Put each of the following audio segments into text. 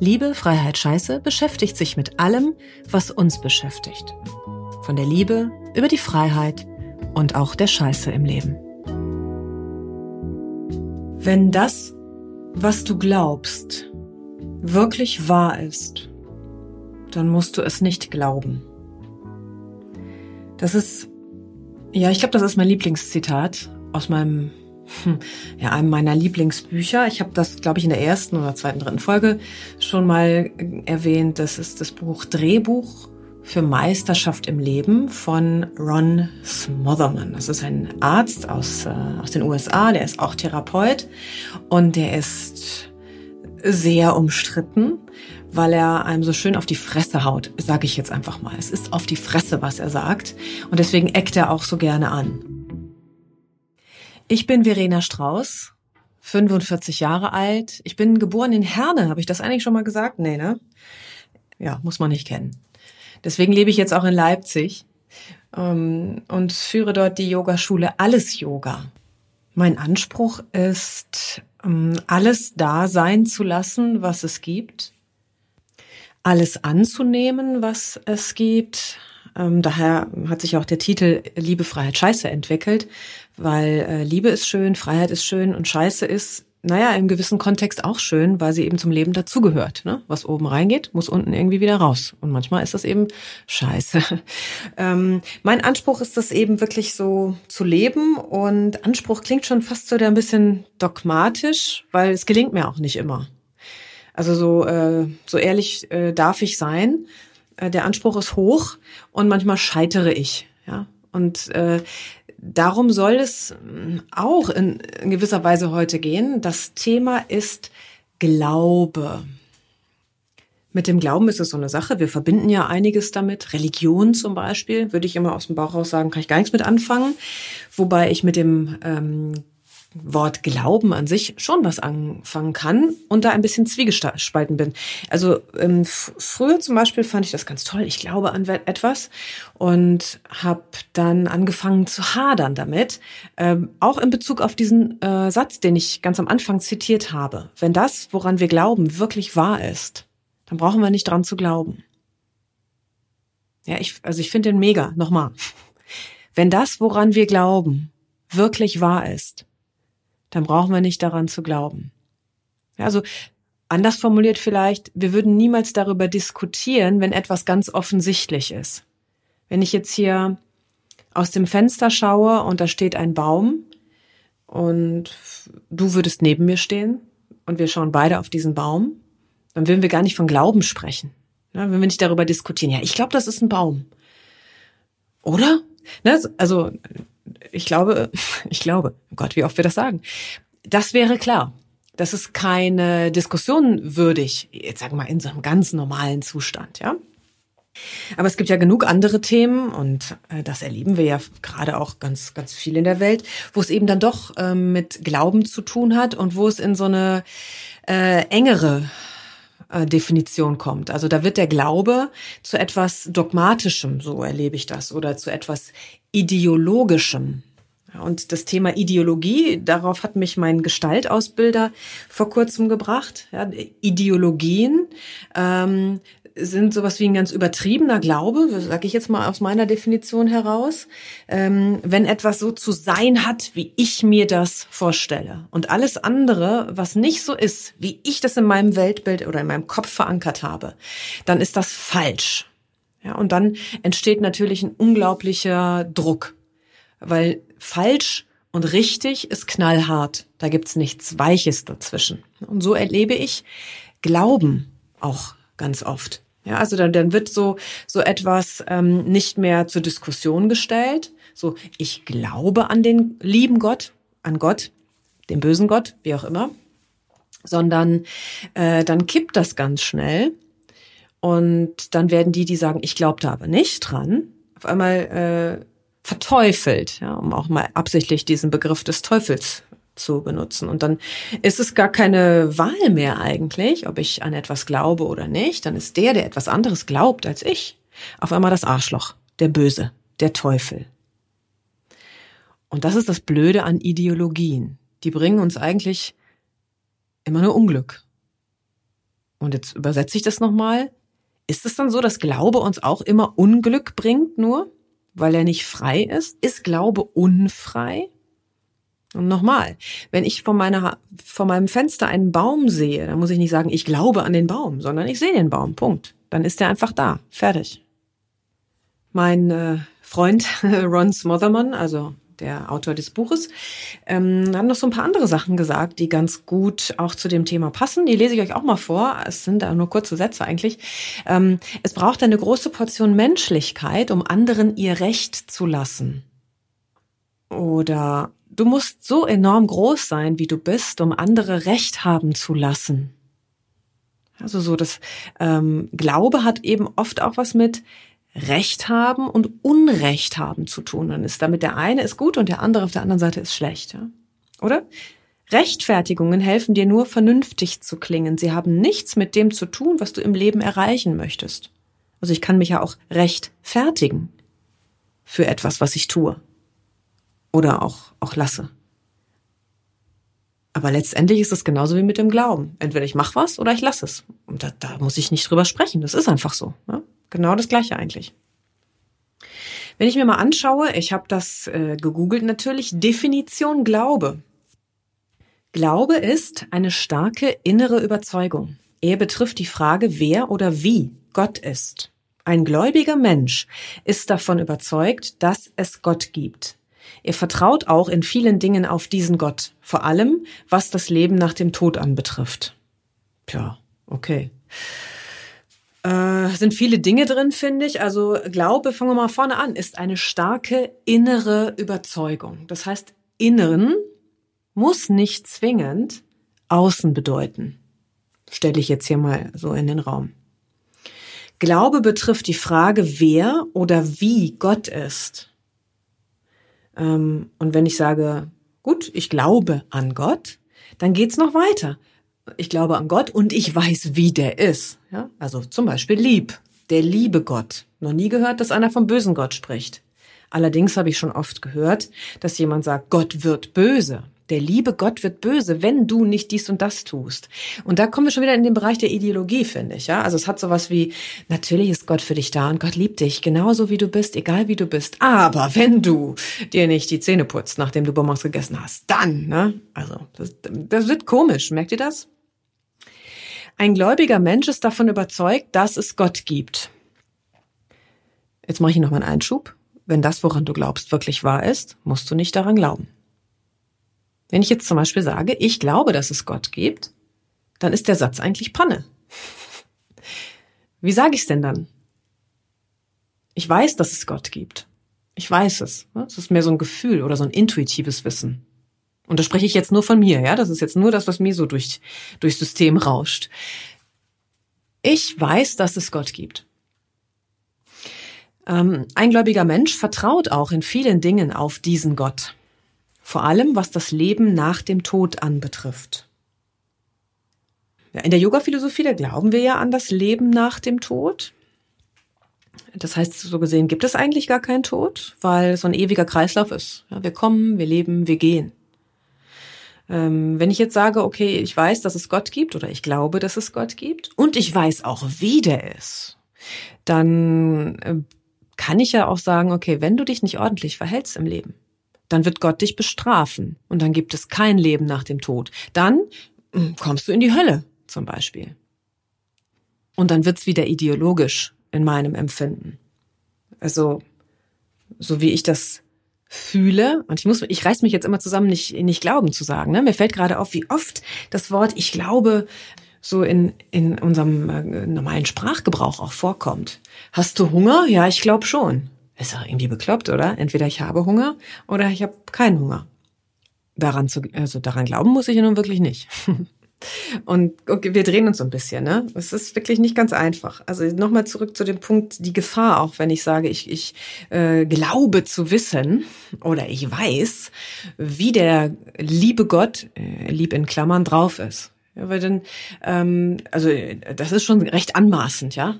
Liebe, Freiheit, Scheiße beschäftigt sich mit allem, was uns beschäftigt. Von der Liebe über die Freiheit und auch der Scheiße im Leben. Wenn das, was du glaubst, wirklich wahr ist, dann musst du es nicht glauben. Das ist, ja, ich glaube, das ist mein Lieblingszitat aus meinem ja, einem meiner Lieblingsbücher. Ich habe das, glaube ich, in der ersten oder zweiten, dritten Folge schon mal erwähnt. Das ist das Buch Drehbuch für Meisterschaft im Leben von Ron Smotherman. Das ist ein Arzt aus, äh, aus den USA, der ist auch Therapeut und der ist sehr umstritten, weil er einem so schön auf die Fresse haut, sage ich jetzt einfach mal. Es ist auf die Fresse, was er sagt und deswegen eckt er auch so gerne an. Ich bin Verena Strauß, 45 Jahre alt. Ich bin geboren in Herne. Habe ich das eigentlich schon mal gesagt? Nee, ne? Ja, muss man nicht kennen. Deswegen lebe ich jetzt auch in Leipzig ähm, und führe dort die Yogaschule Alles Yoga. Mein Anspruch ist, ähm, alles da sein zu lassen, was es gibt. Alles anzunehmen, was es gibt. Ähm, daher hat sich auch der Titel Liebe, Freiheit, Scheiße entwickelt, weil äh, Liebe ist schön, Freiheit ist schön und Scheiße ist, naja, im gewissen Kontext auch schön, weil sie eben zum Leben dazugehört. Ne? Was oben reingeht, muss unten irgendwie wieder raus. Und manchmal ist das eben Scheiße. ähm, mein Anspruch ist das eben wirklich so zu leben und Anspruch klingt schon fast so ein bisschen dogmatisch, weil es gelingt mir auch nicht immer. Also so, äh, so ehrlich äh, darf ich sein. Äh, der Anspruch ist hoch und manchmal scheitere ich. Ja, und äh, darum soll es mm, auch in, in gewisser Weise heute gehen. Das Thema ist Glaube. Mit dem Glauben ist es so eine Sache. Wir verbinden ja einiges damit. Religion zum Beispiel, würde ich immer aus dem Bauch raus sagen, kann ich gar nichts mit anfangen. Wobei ich mit dem ähm, Wort Glauben an sich schon was anfangen kann und da ein bisschen zwiegespalten bin. Also ähm, früher zum Beispiel fand ich das ganz toll. Ich glaube an etwas und habe dann angefangen zu hadern damit, ähm, auch in Bezug auf diesen äh, Satz, den ich ganz am Anfang zitiert habe. Wenn das, woran wir glauben, wirklich wahr ist, dann brauchen wir nicht dran zu glauben. Ja, ich, also ich finde den mega. Nochmal. Wenn das, woran wir glauben, wirklich wahr ist, dann brauchen wir nicht daran zu glauben. Also anders formuliert vielleicht, wir würden niemals darüber diskutieren, wenn etwas ganz offensichtlich ist. Wenn ich jetzt hier aus dem Fenster schaue und da steht ein Baum und du würdest neben mir stehen und wir schauen beide auf diesen Baum, dann würden wir gar nicht von Glauben sprechen. Ja, wenn wir nicht darüber diskutieren, ja, ich glaube, das ist ein Baum. Oder? Ne, also ich glaube, ich glaube, oh Gott, wie oft wir das sagen. Das wäre klar. Das ist keine Diskussion würdig, jetzt sagen wir mal in so einem ganz normalen Zustand, ja. Aber es gibt ja genug andere Themen und äh, das erleben wir ja gerade auch ganz, ganz viel in der Welt, wo es eben dann doch ähm, mit Glauben zu tun hat und wo es in so eine äh, engere Definition kommt. Also da wird der Glaube zu etwas Dogmatischem, so erlebe ich das, oder zu etwas Ideologischem. Und das Thema Ideologie, darauf hat mich mein Gestaltausbilder vor kurzem gebracht. Ja, Ideologien ähm, sind sowas wie ein ganz übertriebener Glaube, sage ich jetzt mal aus meiner Definition heraus, ähm, wenn etwas so zu sein hat, wie ich mir das vorstelle. Und alles andere, was nicht so ist, wie ich das in meinem Weltbild oder in meinem Kopf verankert habe, dann ist das falsch. Ja, und dann entsteht natürlich ein unglaublicher Druck, weil falsch und richtig ist knallhart. Da gibt's nichts Weiches dazwischen. Und so erlebe ich Glauben auch ganz oft. Ja, also dann, dann wird so, so etwas ähm, nicht mehr zur Diskussion gestellt. So, ich glaube an den lieben Gott, an Gott, den bösen Gott, wie auch immer. sondern äh, dann kippt das ganz schnell und dann werden die, die sagen, ich glaube da aber nicht dran, auf einmal äh, verteufelt, ja, um auch mal absichtlich diesen Begriff des Teufels zu benutzen. Und dann ist es gar keine Wahl mehr eigentlich, ob ich an etwas glaube oder nicht. Dann ist der, der etwas anderes glaubt als ich, auf einmal das Arschloch, der Böse, der Teufel. Und das ist das Blöde an Ideologien. Die bringen uns eigentlich immer nur Unglück. Und jetzt übersetze ich das nochmal. Ist es dann so, dass Glaube uns auch immer Unglück bringt nur, weil er nicht frei ist? Ist Glaube unfrei? Und nochmal, wenn ich von, meiner, von meinem Fenster einen Baum sehe, dann muss ich nicht sagen, ich glaube an den Baum, sondern ich sehe den Baum. Punkt. Dann ist er einfach da. Fertig. Mein äh, Freund Ron Smotherman, also der Autor des Buches, ähm, hat noch so ein paar andere Sachen gesagt, die ganz gut auch zu dem Thema passen. Die lese ich euch auch mal vor. Es sind da nur kurze Sätze eigentlich. Ähm, es braucht eine große Portion Menschlichkeit, um anderen ihr Recht zu lassen. Oder du musst so enorm groß sein, wie du bist, um andere Recht haben zu lassen. Also so, das ähm, Glaube hat eben oft auch was mit Recht haben und Unrecht haben zu tun. Dann ist damit der eine ist gut und der andere auf der anderen Seite ist schlecht, ja? Oder? Rechtfertigungen helfen dir nur vernünftig zu klingen. Sie haben nichts mit dem zu tun, was du im Leben erreichen möchtest. Also ich kann mich ja auch rechtfertigen für etwas, was ich tue. Oder auch, auch lasse. Aber letztendlich ist es genauso wie mit dem Glauben. Entweder ich mache was oder ich lasse es. Und da, da muss ich nicht drüber sprechen. Das ist einfach so. Ne? Genau das gleiche eigentlich. Wenn ich mir mal anschaue, ich habe das äh, gegoogelt natürlich, Definition Glaube. Glaube ist eine starke innere Überzeugung. Er betrifft die Frage, wer oder wie Gott ist. Ein gläubiger Mensch ist davon überzeugt, dass es Gott gibt. Er vertraut auch in vielen Dingen auf diesen Gott, vor allem was das Leben nach dem Tod anbetrifft. Tja, okay. Äh, sind viele Dinge drin, finde ich. Also Glaube, fangen wir mal vorne an, ist eine starke innere Überzeugung. Das heißt, Inneren muss nicht zwingend außen bedeuten. Stelle ich jetzt hier mal so in den Raum. Glaube betrifft die Frage, wer oder wie Gott ist. Ähm, und wenn ich sage, gut, ich glaube an Gott, dann geht's noch weiter ich glaube an Gott und ich weiß, wie der ist. Ja? Also zum Beispiel lieb, der liebe Gott. Noch nie gehört, dass einer vom bösen Gott spricht. Allerdings habe ich schon oft gehört, dass jemand sagt, Gott wird böse. Der liebe Gott wird böse, wenn du nicht dies und das tust. Und da kommen wir schon wieder in den Bereich der Ideologie, finde ich. Ja, also es hat sowas wie: Natürlich ist Gott für dich da und Gott liebt dich genauso wie du bist, egal wie du bist. Aber wenn du dir nicht die Zähne putzt, nachdem du Bonbons gegessen hast, dann, ne? Also das, das wird komisch. Merkt ihr das? Ein gläubiger Mensch ist davon überzeugt, dass es Gott gibt. Jetzt mache ich noch mal einen Einschub. Wenn das, woran du glaubst, wirklich wahr ist, musst du nicht daran glauben. Wenn ich jetzt zum Beispiel sage, ich glaube, dass es Gott gibt, dann ist der Satz eigentlich Panne. Wie sage ich es denn dann? Ich weiß, dass es Gott gibt. Ich weiß es. Es ist mehr so ein Gefühl oder so ein intuitives Wissen. Und das spreche ich jetzt nur von mir, ja. Das ist jetzt nur das, was mir so durch, durchs System rauscht. Ich weiß, dass es Gott gibt. Ähm, ein gläubiger Mensch vertraut auch in vielen Dingen auf diesen Gott. Vor allem, was das Leben nach dem Tod anbetrifft. In der Yoga-Philosophie, da glauben wir ja an das Leben nach dem Tod. Das heißt, so gesehen gibt es eigentlich gar keinen Tod, weil so ein ewiger Kreislauf ist. Wir kommen, wir leben, wir gehen. Ähm, wenn ich jetzt sage, okay, ich weiß, dass es Gott gibt oder ich glaube, dass es Gott gibt und ich weiß auch, wie der ist, dann äh, kann ich ja auch sagen, okay, wenn du dich nicht ordentlich verhältst im Leben, dann wird Gott dich bestrafen und dann gibt es kein Leben nach dem Tod. Dann hm, kommst du in die Hölle zum Beispiel. Und dann wird's wieder ideologisch in meinem Empfinden. Also, so wie ich das fühle, und ich muss, ich reiß mich jetzt immer zusammen, nicht, nicht glauben zu sagen. Ne? Mir fällt gerade auf, wie oft das Wort ich glaube so in, in unserem äh, normalen Sprachgebrauch auch vorkommt. Hast du Hunger? Ja, ich glaube schon. Ist doch irgendwie bekloppt, oder? Entweder ich habe Hunger oder ich habe keinen Hunger. Daran zu, also daran glauben muss ich ja nun wirklich nicht. Und okay, wir drehen uns so ein bisschen, ne? Es ist wirklich nicht ganz einfach. Also nochmal zurück zu dem Punkt, die Gefahr, auch wenn ich sage, ich, ich äh, glaube zu wissen oder ich weiß, wie der liebe Gott, äh, lieb in Klammern, drauf ist. Ja, weil dann, ähm, also das ist schon recht anmaßend, ja,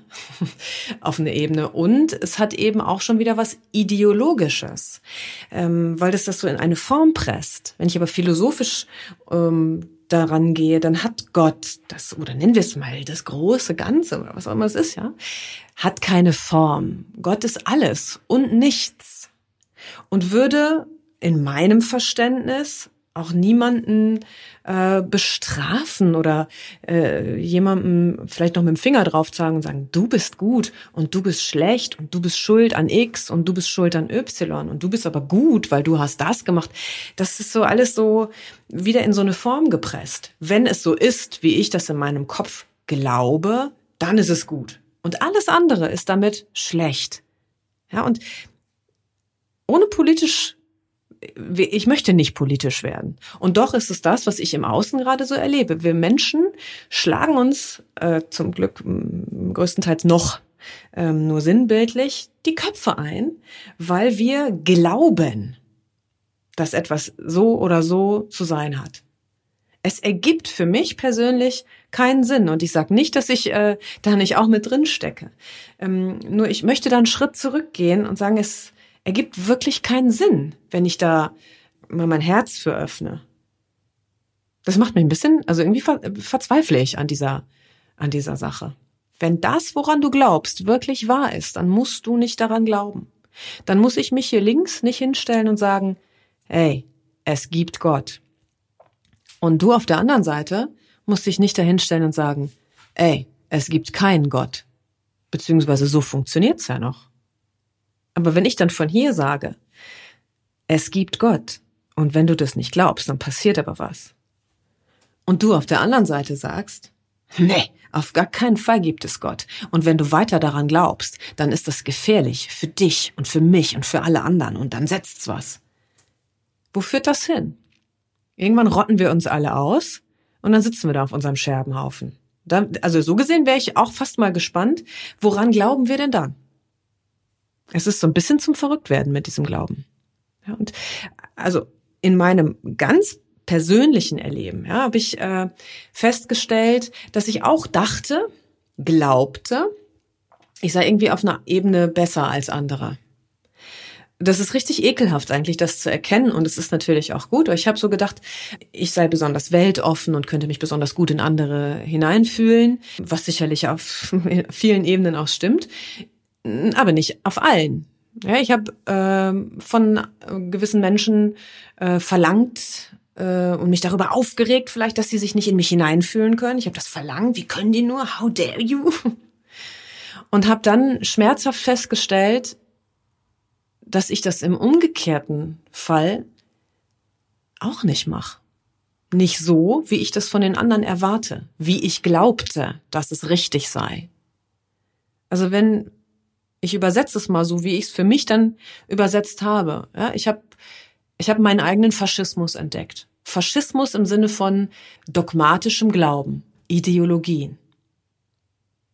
auf eine Ebene. Und es hat eben auch schon wieder was Ideologisches, ähm, weil das das so in eine Form presst. Wenn ich aber philosophisch ähm, daran gehe, dann hat Gott das, oder nennen wir es mal, das große Ganze oder was auch immer es ist, ja, hat keine Form. Gott ist alles und nichts. Und würde in meinem Verständnis auch niemanden äh, bestrafen oder äh, jemandem vielleicht noch mit dem Finger drauf zeigen und sagen, du bist gut und du bist schlecht und du bist schuld an X und du bist schuld an Y und du bist aber gut, weil du hast das gemacht. Das ist so alles so wieder in so eine Form gepresst. Wenn es so ist, wie ich das in meinem Kopf glaube, dann ist es gut. Und alles andere ist damit schlecht. Ja, und ohne politisch ich möchte nicht politisch werden. Und doch ist es das, was ich im Außen gerade so erlebe. Wir Menschen schlagen uns äh, zum Glück größtenteils noch ähm, nur sinnbildlich die Köpfe ein, weil wir glauben, dass etwas so oder so zu sein hat. Es ergibt für mich persönlich keinen Sinn. Und ich sage nicht, dass ich äh, da nicht auch mit drin stecke. Ähm, nur ich möchte da einen Schritt zurückgehen und sagen, es ergibt wirklich keinen Sinn, wenn ich da mal mein Herz für öffne. Das macht mich ein bisschen, also irgendwie ver verzweifle ich an dieser, an dieser Sache. Wenn das, woran du glaubst, wirklich wahr ist, dann musst du nicht daran glauben. Dann muss ich mich hier links nicht hinstellen und sagen, hey, es gibt Gott. Und du auf der anderen Seite musst dich nicht dahinstellen und sagen, ey, es gibt keinen Gott. Beziehungsweise so funktioniert's ja noch. Aber wenn ich dann von hier sage, es gibt Gott, und wenn du das nicht glaubst, dann passiert aber was. Und du auf der anderen Seite sagst, nee, auf gar keinen Fall gibt es Gott. Und wenn du weiter daran glaubst, dann ist das gefährlich für dich und für mich und für alle anderen und dann setzt's was. Wo führt das hin? Irgendwann rotten wir uns alle aus und dann sitzen wir da auf unserem Scherbenhaufen. Dann, also so gesehen wäre ich auch fast mal gespannt, woran glauben wir denn dann? Es ist so ein bisschen zum Verrücktwerden mit diesem Glauben. Ja, und also in meinem ganz persönlichen Erleben ja, habe ich äh, festgestellt, dass ich auch dachte, glaubte, ich sei irgendwie auf einer Ebene besser als andere. Das ist richtig ekelhaft eigentlich, das zu erkennen und es ist natürlich auch gut. Ich habe so gedacht, ich sei besonders weltoffen und könnte mich besonders gut in andere hineinfühlen, was sicherlich auf vielen Ebenen auch stimmt aber nicht auf allen. Ja, ich habe äh, von gewissen Menschen äh, verlangt äh, und mich darüber aufgeregt, vielleicht, dass sie sich nicht in mich hineinfühlen können. Ich habe das verlangt. Wie können die nur? How dare you? Und habe dann schmerzhaft festgestellt, dass ich das im umgekehrten Fall auch nicht mache. Nicht so, wie ich das von den anderen erwarte, wie ich glaubte, dass es richtig sei. Also wenn ich übersetze es mal so, wie ich es für mich dann übersetzt habe. Ja, ich habe ich hab meinen eigenen Faschismus entdeckt. Faschismus im Sinne von dogmatischem Glauben, Ideologien.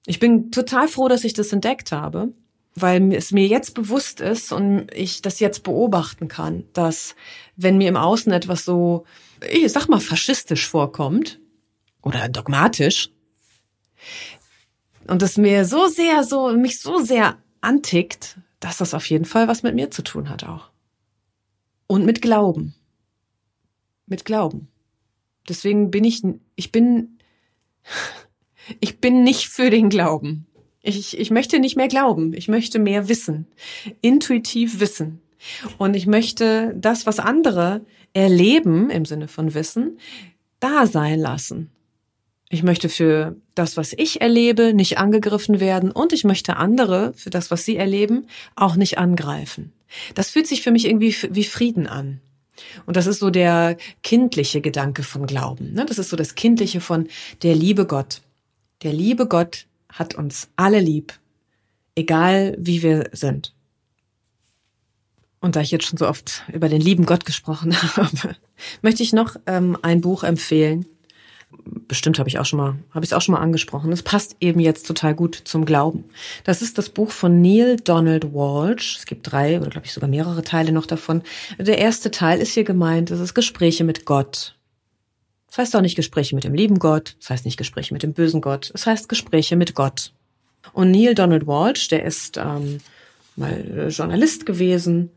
Ich bin total froh, dass ich das entdeckt habe, weil es mir jetzt bewusst ist und ich das jetzt beobachten kann, dass wenn mir im Außen etwas so, ich sag mal, faschistisch vorkommt oder dogmatisch, und es mir so sehr, so, mich so sehr antickt, dass das auf jeden Fall was mit mir zu tun hat auch. Und mit Glauben. Mit Glauben. Deswegen bin ich, ich bin, ich bin nicht für den Glauben. Ich, ich möchte nicht mehr glauben. Ich möchte mehr wissen. Intuitiv wissen. Und ich möchte das, was andere erleben, im Sinne von Wissen, da sein lassen. Ich möchte für das, was ich erlebe, nicht angegriffen werden und ich möchte andere für das, was sie erleben, auch nicht angreifen. Das fühlt sich für mich irgendwie wie Frieden an. Und das ist so der kindliche Gedanke von Glauben. Ne? Das ist so das kindliche von der liebe Gott. Der liebe Gott hat uns alle lieb, egal wie wir sind. Und da ich jetzt schon so oft über den lieben Gott gesprochen habe, möchte ich noch ähm, ein Buch empfehlen, bestimmt habe ich auch schon mal, habe ich es auch schon mal angesprochen. Es passt eben jetzt total gut zum Glauben. Das ist das Buch von Neil Donald Walsh. Es gibt drei oder glaube ich sogar mehrere Teile noch davon. Der erste Teil ist hier gemeint, das ist Gespräche mit Gott. Das heißt auch nicht Gespräche mit dem lieben Gott, das heißt nicht Gespräche mit dem bösen Gott, es das heißt Gespräche mit Gott. Und Neil Donald Walsh, der ist ähm, mal Journalist gewesen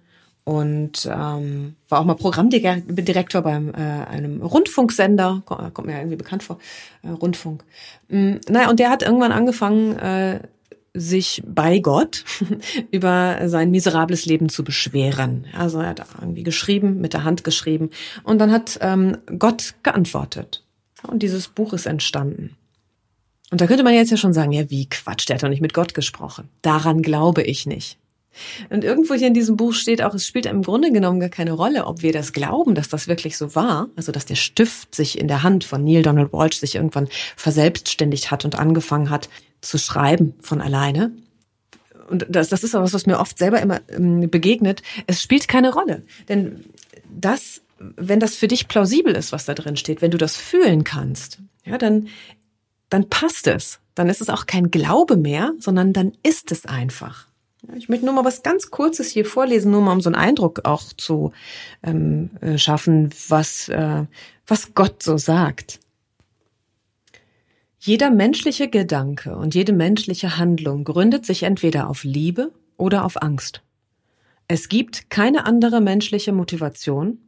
und ähm, war auch mal Programmdirektor beim äh, einem Rundfunksender, kommt mir irgendwie bekannt vor, äh, Rundfunk. Mm, naja, und der hat irgendwann angefangen, äh, sich bei Gott über sein miserables Leben zu beschweren. Also er hat irgendwie geschrieben, mit der Hand geschrieben, und dann hat ähm, Gott geantwortet. Und dieses Buch ist entstanden. Und da könnte man jetzt ja schon sagen, ja, wie Quatsch, der hat doch nicht mit Gott gesprochen. Daran glaube ich nicht. Und irgendwo hier in diesem Buch steht auch, es spielt im Grunde genommen gar keine Rolle, ob wir das glauben, dass das wirklich so war. Also, dass der Stift sich in der Hand von Neil Donald Walsh sich irgendwann verselbstständigt hat und angefangen hat zu schreiben von alleine. Und das, das ist auch was, was mir oft selber immer ähm, begegnet. Es spielt keine Rolle. Denn das, wenn das für dich plausibel ist, was da drin steht, wenn du das fühlen kannst, ja, dann, dann passt es. Dann ist es auch kein Glaube mehr, sondern dann ist es einfach. Ich möchte nur mal was ganz Kurzes hier vorlesen, nur mal um so einen Eindruck auch zu ähm, äh, schaffen, was, äh, was Gott so sagt. Jeder menschliche Gedanke und jede menschliche Handlung gründet sich entweder auf Liebe oder auf Angst. Es gibt keine andere menschliche Motivation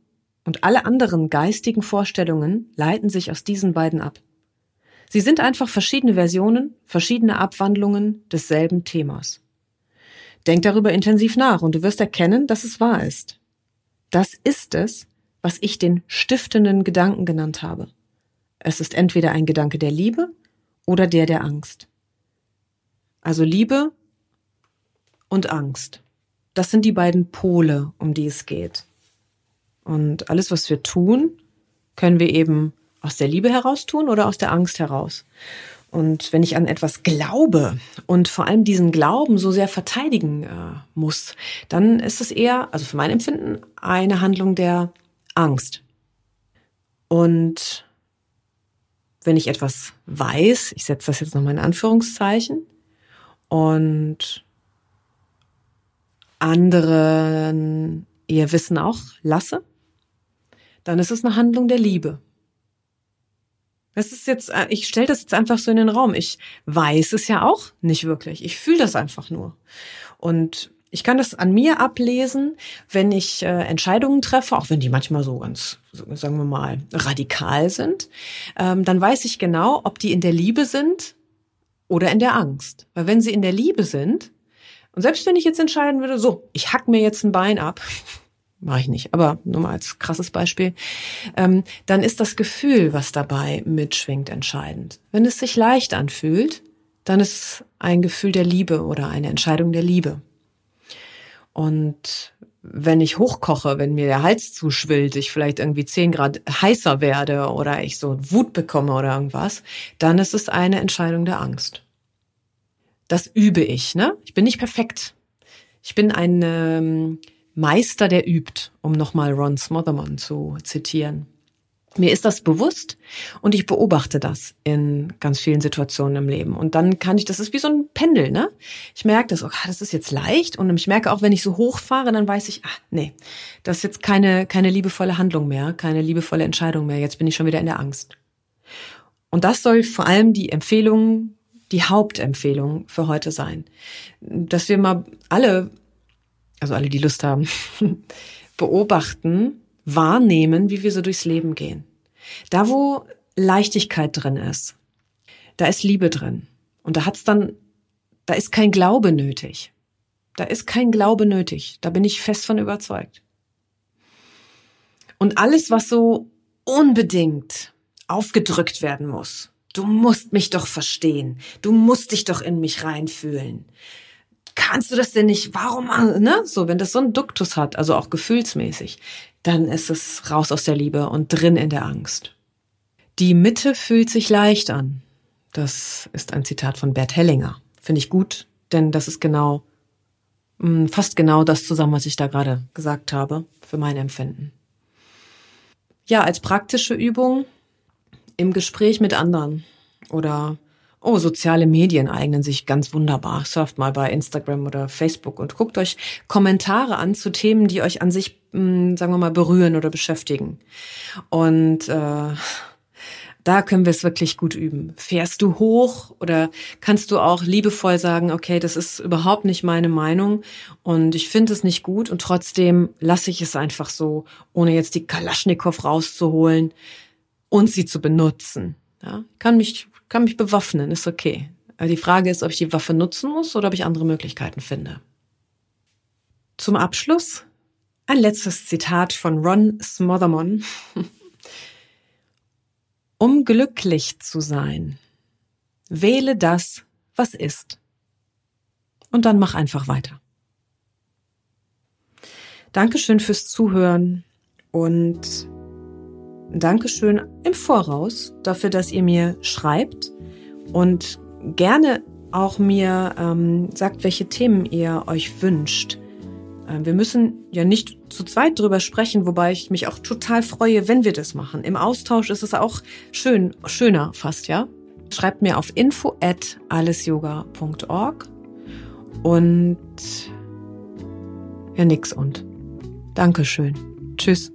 und alle anderen geistigen Vorstellungen leiten sich aus diesen beiden ab. Sie sind einfach verschiedene Versionen, verschiedene Abwandlungen desselben Themas. Denk darüber intensiv nach und du wirst erkennen, dass es wahr ist. Das ist es, was ich den stiftenden Gedanken genannt habe. Es ist entweder ein Gedanke der Liebe oder der der Angst. Also Liebe und Angst. Das sind die beiden Pole, um die es geht. Und alles, was wir tun, können wir eben aus der Liebe heraus tun oder aus der Angst heraus. Und wenn ich an etwas glaube und vor allem diesen Glauben so sehr verteidigen äh, muss, dann ist es eher, also für mein Empfinden, eine Handlung der Angst. Und wenn ich etwas weiß, ich setze das jetzt nochmal in Anführungszeichen, und anderen ihr Wissen auch lasse, dann ist es eine Handlung der Liebe. Das ist jetzt, äh, ich stelle das jetzt einfach so in den Raum. Ich weiß es ja auch nicht wirklich. Ich fühle das einfach nur. Und ich kann das an mir ablesen, wenn ich äh, Entscheidungen treffe, auch wenn die manchmal so ganz, sagen wir mal, radikal sind. Ähm, dann weiß ich genau, ob die in der Liebe sind oder in der Angst. Weil wenn sie in der Liebe sind, und selbst wenn ich jetzt entscheiden würde, so, ich hack mir jetzt ein Bein ab, mache ich nicht, aber nur mal als krasses Beispiel, ähm, dann ist das Gefühl, was dabei mitschwingt, entscheidend. Wenn es sich leicht anfühlt, dann ist es ein Gefühl der Liebe oder eine Entscheidung der Liebe. Und wenn ich hochkoche, wenn mir der Hals zuschwillt, ich vielleicht irgendwie zehn Grad heißer werde oder ich so Wut bekomme oder irgendwas, dann ist es eine Entscheidung der Angst. Das übe ich, ne? Ich bin nicht perfekt. Ich bin ein ähm, Meister, der übt, um nochmal Ron Smotherman zu zitieren. Mir ist das bewusst und ich beobachte das in ganz vielen Situationen im Leben. Und dann kann ich, das ist wie so ein Pendel, ne? Ich merke das, okay, das ist jetzt leicht. Und ich merke auch, wenn ich so hochfahre, dann weiß ich, ah, nee, das ist jetzt keine, keine liebevolle Handlung mehr, keine liebevolle Entscheidung mehr. Jetzt bin ich schon wieder in der Angst. Und das soll vor allem die Empfehlung, die Hauptempfehlung für heute sein. Dass wir mal alle also alle, die Lust haben, beobachten, wahrnehmen, wie wir so durchs Leben gehen. Da, wo Leichtigkeit drin ist, da ist Liebe drin. Und da hat's dann, da ist kein Glaube nötig. Da ist kein Glaube nötig. Da bin ich fest von überzeugt. Und alles, was so unbedingt aufgedrückt werden muss, du musst mich doch verstehen, du musst dich doch in mich reinfühlen, kannst du das denn nicht? Warum, ne? So, wenn das so einen Duktus hat, also auch gefühlsmäßig, dann ist es raus aus der Liebe und drin in der Angst. Die Mitte fühlt sich leicht an. Das ist ein Zitat von Bert Hellinger. Finde ich gut, denn das ist genau, mm, fast genau das zusammen, was ich da gerade gesagt habe, für mein Empfinden. Ja, als praktische Übung im Gespräch mit anderen oder Oh, soziale Medien eignen sich ganz wunderbar. Surft mal bei Instagram oder Facebook und guckt euch Kommentare an zu Themen, die euch an sich, mh, hm, sagen wir mal, berühren oder beschäftigen. Und äh, da können wir es wirklich gut üben. Fährst du hoch oder kannst du auch liebevoll sagen, okay, das ist überhaupt nicht meine Meinung und ich finde es nicht gut und trotzdem lasse ich es einfach so, ohne jetzt die Kalaschnikow rauszuholen und sie zu benutzen. Ja, kann mich kann mich bewaffnen, ist okay. Aber die Frage ist, ob ich die Waffe nutzen muss oder ob ich andere Möglichkeiten finde. Zum Abschluss ein letztes Zitat von Ron Smothermon. um glücklich zu sein, wähle das, was ist. Und dann mach einfach weiter. Dankeschön fürs Zuhören und Dankeschön im Voraus dafür, dass ihr mir schreibt und gerne auch mir ähm, sagt, welche Themen ihr euch wünscht. Äh, wir müssen ja nicht zu zweit drüber sprechen, wobei ich mich auch total freue, wenn wir das machen. Im Austausch ist es auch schön, schöner fast, ja. Schreibt mir auf info at allesyoga.org und ja, nix und. Dankeschön. Tschüss.